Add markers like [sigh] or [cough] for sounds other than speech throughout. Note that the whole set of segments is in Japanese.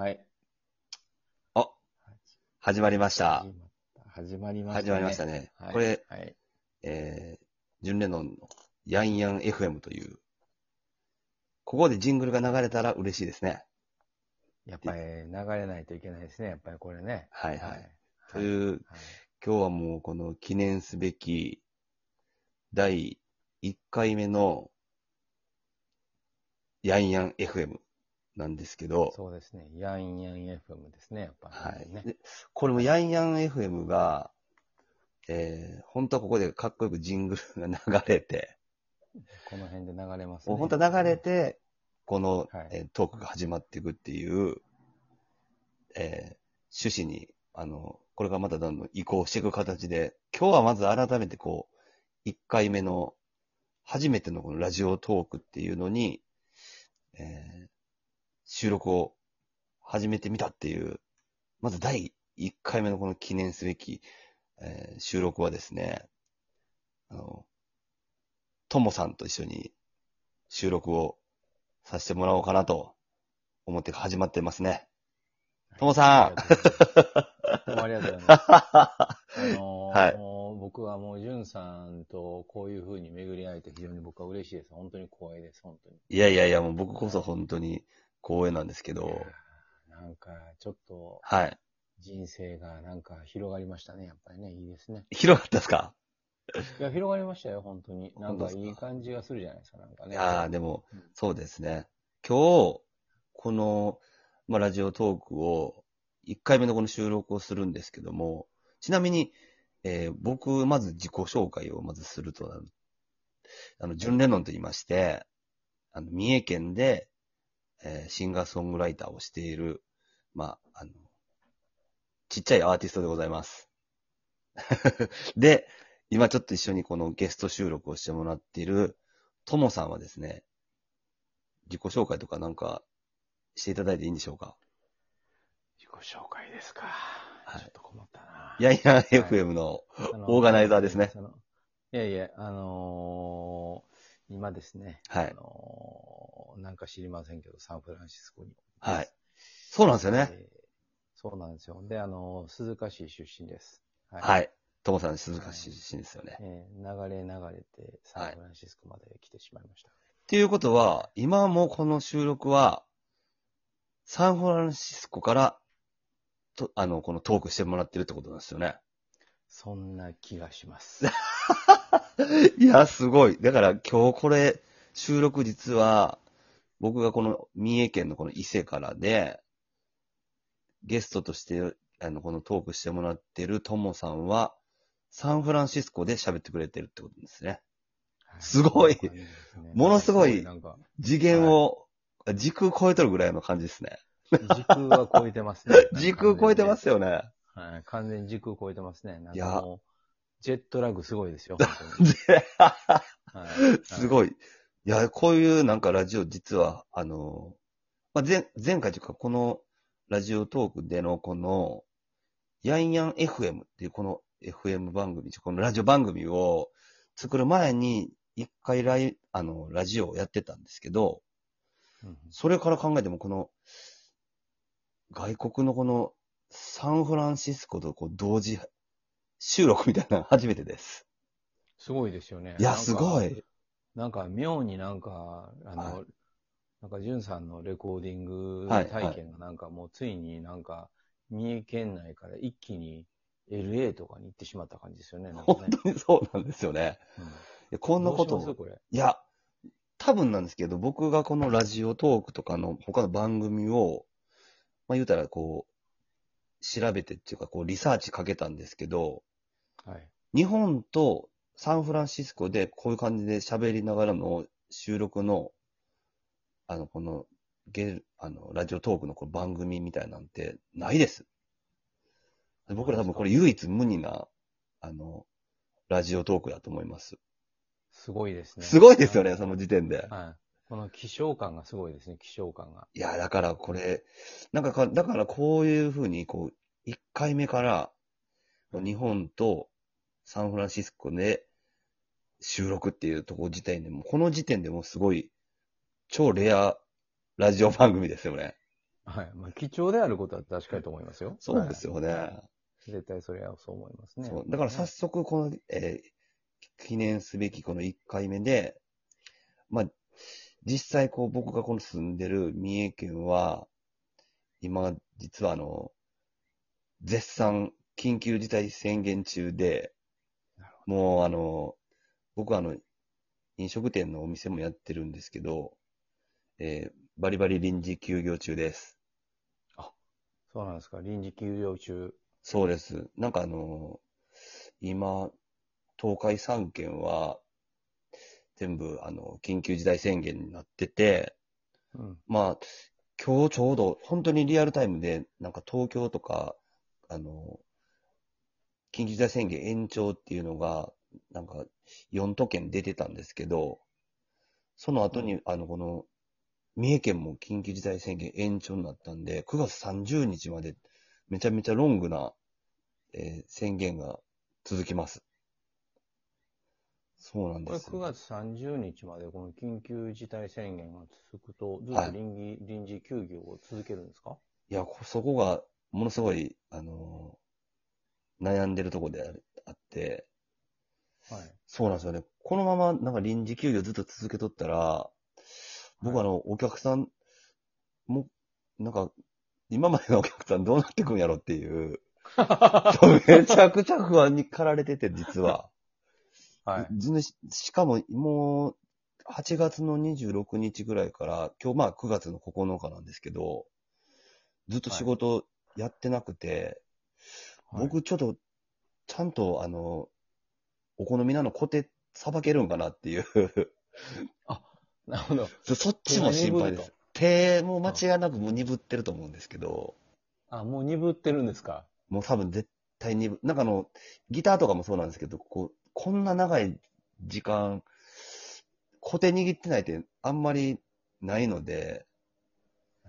はい。あ、始まりました。始まりました。始まりましたね。はいこれ、はい。えー、ジュンレノンのヤンヤン FM という、ここでジングルが流れたら嬉しいですね。やっぱり流れないといけないですね。やっぱりこれね。はいはい。はい。という、はい今日はもうこの記念すべき第1回目のヤンヤン FM なんですけど、そうですね。ヤンヤン FM ですね。やっぱりね。はい。でこれもヤンヤン FM が、えー、本当はここでかっこよくジングルが流れて、この辺で流れますね。本当は流れて、この、はいえートークが始まっていくっていう、えー趣旨に、あの、これがまたどんどん移行していく形で、今日はまず改めてこう、1回目の、初めてのこのラジオトークっていうのに、えー収録を始めてみたっていう、まず第1回目のこの記念すべき、えー収録はですね、あの、ともさんと一緒に収録をさせてもらおうかなと思って始まってますね。ともさんどうもありがとうございます。[laughs] あのーはいもう僕はもう、じゅんさんとこういう風に巡り会えて非常に僕は嬉しいです。本当に光栄です。本当に。いやいやいや、もう僕こそ本当に光栄なんですけど、なんか、ちょっと、はい。人生がなんか広がりましたね。やっぱりね、いいですね。広かったですか？いや、広がりましたよ、本当に。なんかいい感じがするじゃないですか、なんかね。いやー、でもうん、そうですね。今日、この、まあ、ラジオトークを、1回目のこの収録をするんですけども、ちなみに、えー僕、まず自己紹介をまずすると、あのあの、ジュン・レノンと言いまして、あの、三重県で、えーシンガーソングライターをしている、まあ、あの、ちっちゃいアーティストでございます。[laughs] で、今ちょっと一緒にこのゲスト収録をしてもらっている、ともさんはですね、自己紹介とかなんかしていただいていいんでしょうか？自己紹介ですか。はいちょっと困ったな。いやいや、FM の、オーガナイザーですねいやいや、あのー今ですね、はいあのーなんか知りませんけど、サンフランシスコに。はい。そうなんですよね。えーそうなんですよ。で、あのー鈴鹿市出身です。ははい。ともさん、鈴鹿市出身ですよね。えー流れ流れてサンフランシスコまで来てしまいました。っていうことは、今もこの収録は、サンフランシスコから、と、あの、このトークしてもらってるってことなんですよね。そんな気がします。[laughs] [laughs] いや、すごい。だから今日これ、収録実は、僕がこの三重県のこの伊勢からで、ゲストとして、あの、このトークしてもらってるともさんは、サンフランシスコで喋ってくれてるってことですね。すごいものすごいなんか、次元を、時空超えとるぐらいの感じですね。時空は超えてますね。[laughs] 時空超えてますよね。はい、完全に時空超えてますね。いやジェットラグすごいですよ。[laughs] はい、[laughs] すごい。いや、こういうなんかラジオ実は、あの、まあ、前、前回というかこのラジオトークでのこの、ヤンヤン FM っていうこの FM 番組、このラジオ番組を作る前に一回ライ、あの、ラジオをやってたんですけど、うんそれから考えてもこの、外国のこのサンフランシスコとこう同時収録みたいなの初めてです。すごいですよね。いやすごい。なんか妙になんか、あの、はなんか、ジュンさんのレコーディングはい体験がなんかもうついになんか、三重県内から一気に LA とかに行ってしまった感じですよね。なんか本ね当にそうなんですよね。うんいやこんなことをどうしますこれ。いや、多分なんですけど、僕がこのラジオトークとかの他の番組を、まあ言うたらこう、調べてっていうかこうリサーチかけたんですけど、はい。日本とサンフランシスコでこういう感じで喋りながらの収録の、あの、この、ゲあの、ラジオトークのこの番組みたいなんてないです。僕ら多分これ唯一無二な、あの、ラジオトークだと思います。すごいですね。すごいですよね、その時点で。はい。この気象感がすごいですね、気象感が。いや、だからこれ、なんかか、だからこういうふうに、こう、一回目から、日本とサンフランシスコで収録っていうところ自体でも、この時点でもうすごい、超レアラジオ番組ですよね。はい。まあ、貴重であることは確かにと思いますよ。そうですよ。よね。絶対それはそう思いますね。そう。だから早速、この、えー記念すべきこの1回目で、まあ、実際こう僕がこの住んでる三重県は、今、実はあの、絶賛緊急事態宣言中でもうあの、僕はあの、飲食店のお店もやってるんですけど、えーバリバリ臨時休業中です。そうなんですか。臨時休業中。そうです。なんかあの、今、東海3県は、全部、あの、緊急事態宣言になってて、うん。まあ、今日ちょうど、本当にリアルタイムで、なんか東京とか、あの、緊急事態宣言延長っていうのが、なんか、4都県出てたんですけど、その後に、あの、この、三重県も緊急事態宣言延長になったんで、9月30日まで、めちゃめちゃロングな、えー宣言が続きます。そうなんこれです。9月30日までこの緊急事態宣言が続くと、ずっはいと臨時,、臨時休業を続けるんですか？いや、こそこが、ものすごい、あのー悩んでるところであって、はい。そうなんですよね。このまま、なんか臨時休業ずっと続けとったら、僕あの、お客さんも、なんか、今までのお客さんどうなってくんやろってい [laughs] う、めちゃくちゃ不安に駆られてて、実は。はい。ずねししかも、もう、8月の26日ぐらいから、今日まあ9月の9日なんですけど、ずっと仕事やってなくて、はい。僕ちょっと、ちゃんと、あの、お好みなのコテさばけるんかなっていう、なるほど。そそっちも心配です。手も間違いなくもう鈍ってると思うんですけど、あ、もう鈍ってるんですか？もう多分絶対鈍、なんかあの、ギターとかもそうなんですけど、こう、こんな長い時間、コテ握ってないってあんまりないので、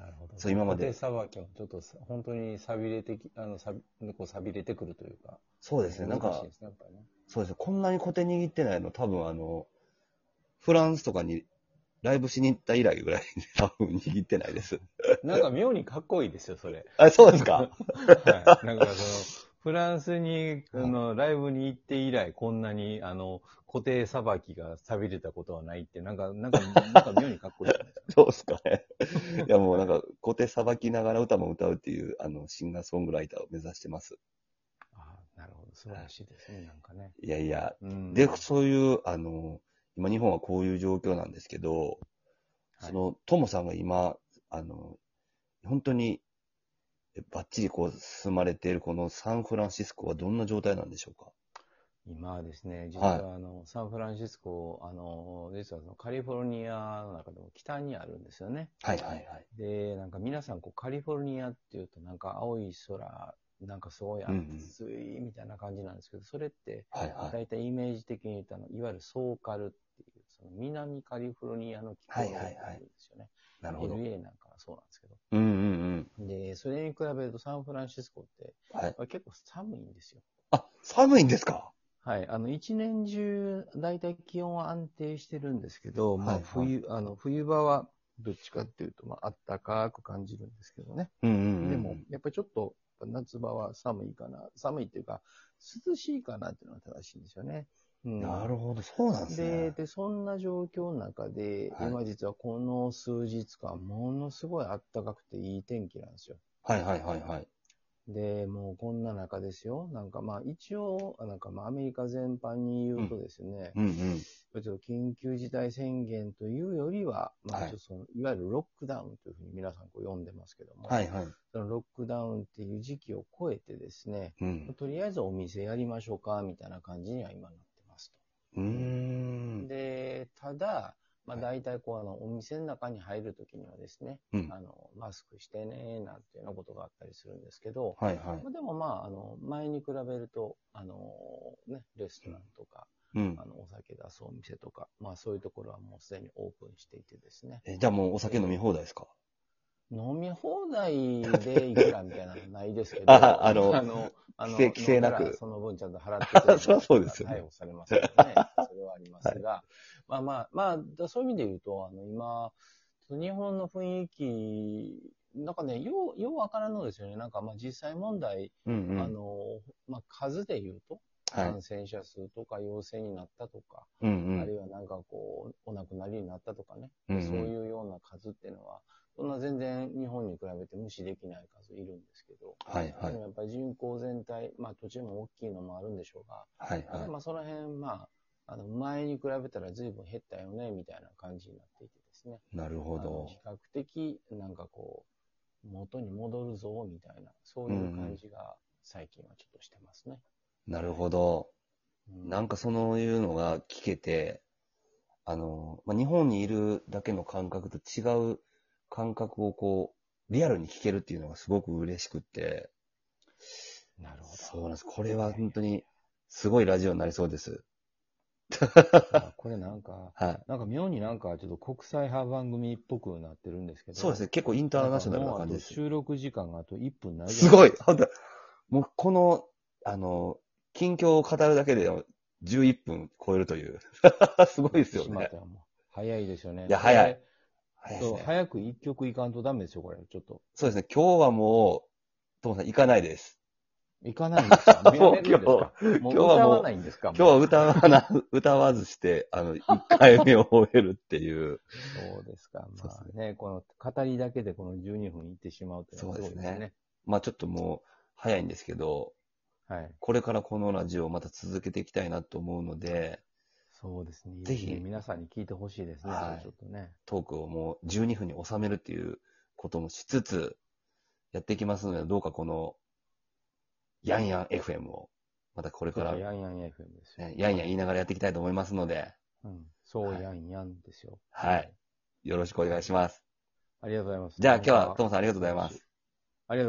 なるほど。そう今まで手さばきもちょっとさ本当に錆びれてき、あの、さびこう錆びれてくるというか。そうですね、なんかね、ね。そうですね、こんなにコテ握ってないの多分あの、フランスとかにライブしに行った以来ぐらいで多分握ってないです。なんか妙にかっこいいですよ、それ。あ、そうですか [laughs] はい。なんかその、フランスに、あの、ライブに行って以来、こんなに、あの、固定さばきが錆びれたことはないって、なんか、なんか、[laughs] なんか妙にかっこいいじゃないですか。そうですかね。いやもうなんか、コテさばきながら歌も歌うっていう、あの、シンガーソングライターを目指してます。ああ、なるほど。素晴らしいですね、なんかね。いやいや、うん。で、そういう、あの、今日本はこういう状況なんですけど、はいその、トモさんが今、あの、本当に、えバッチリこう進まれているこのサンフランシスコはどんな状態なんでしょうか？今はですね、実はあの、サンフランシスコ、あの、実はそのカリフォルニアの中でも北にあるんですよね。はいはいはい。で、なんか皆さんこうカリフォルニアっていうとなんか青い空、なんかすごい暑いみたいな感じなんですけど、それってはいはい。大体イメージ的に言うとあの、いわゆるソーカルっていう、その南カリフォルニアの気候はいはいはいがあるんですよね。なるほど。LA なんかはそうなんですけど。うんうんうん。で、それに比べるとサンフランシスコってはい。結構寒いんですよ。あ、寒いんですか？はい。あの、一年中、だいたい気温は安定してるんですけど、まあ、はいはい冬、あの、冬場は、どっちかっていうと、まあ、暖かく感じるんですけどね。うんうんうん。でも、やっぱりちょっと、夏場は寒いかな、寒いっていうか、涼しいかなっていうのが正しいんですよね。うん、なるほど、そうなんですで、ね。で、そんな状況の中で、はい今実はこの数日間、ものすごい暖かくていい天気なんですよ。はいはいはいはい。で、もうこんな中ですよ。なんかまあ一応、なんかまあアメリカ全般に言うとですね、うんうん。ちょっと緊急事態宣言というよりは、まあはいちょっとその、いわゆるロックダウンというふうに皆さんこう呼んでますけども、はいはい。そのロックダウンっていう時期を超えてですね、うん。とりあえずお店やりましょうか、みたいな感じには今なう。ん。で、ただ、まあはい大体こうあの、お店の中に入るときにはですね、うん。あの、マスクしてね、なんていうようなことがあったりするんですけど、はいはいま。あでもまあ、あの、前に比べると、あの、ね、レストランとか、うんあ。の、お酒出すお店とか、まあそういうところはもうすでにオープンしていてですね。え、じゃあもうお酒飲み放題ですか？飲み放題でいくらみたいなのないですけど、ああの、あの規制規制なくその分ちゃんと払ってくれる [laughs] そりゃそうですよね逮捕されますよね。それはありますが、まあまあ、まあ、だそういう意味で言うと、あの、今、日本の雰囲気なんかね、よう、ようわからんのですよね。なんかまあ実際問題、うんうん。あの、まあ数で言うと、はい。感染者数とか陽性になったとか、うんうん。あるいはなんかこう、お亡くなりになったとかね、うんうんそういうような数っていうのは、そんな全然日本に比べて無視できない数いるんですけど、はいはいでもやっぱり人口全体、まあ土地も大きいのもあるんでしょうが、はいはい。まあその辺、まあ、あの前に比べたら随分減ったよね、みたいな感じになっていてですね。なるほど比。較的、なんかこう、元に戻るぞ、みたいな、そういう感じが最近はちょっとしてますね。なるほど。うんなんかそういうのが聞けて、あの、まあ、日本にいるだけの感覚と違う感覚をこう、リアルに聞けるっていうのがすごく嬉しくって、なるほど。そうなんです。これは本当にすごいラジオになりそうです。あこれなんか、[laughs] はい。なんか妙になんかちょっと国際派番組っぽくなってるんですけど。そうですね。結構インターナショナルな感じです。収録時間があと1分ないすごい本当もうこの、あの、近況を語るだけで11分超えるという。[laughs] すごいですよね早いですよね。いや早いこれそう、早い。早く一曲いかんとダメですよ、これ。ちょっと。そうですね。今日はもう、トモさん行かないです。いかないんですか？[laughs] もうやめるんですか？もう今日はもう歌わないんですか？今日は歌わな、[laughs] 歌わずして、あの、[laughs] 1回目を終えるっていう。そうですか。まあね、この語りだけでこの12分いってしまうというのはそうですねね。まあちょっともう、早いんですけど、はい。これからこのラジオをまた続けていきたいなと思うので、そうですね。ぜひ皆さんに聞いてほしいですね。はいちょっとね。トークをもう12分に収めるっていうこともしつつ、やっていきますので、どうかこの、ヤンヤン FM を、またこれから、ヤンヤン FM ですよ。ね、ヤンヤン言いながらやっていきたいと思いますので、うん。そう、はいヤンヤンですよ。はい。よろしくお願いします。ありがとうございます。じゃあ今日はトモさんありがとうございます。ありがとうございます。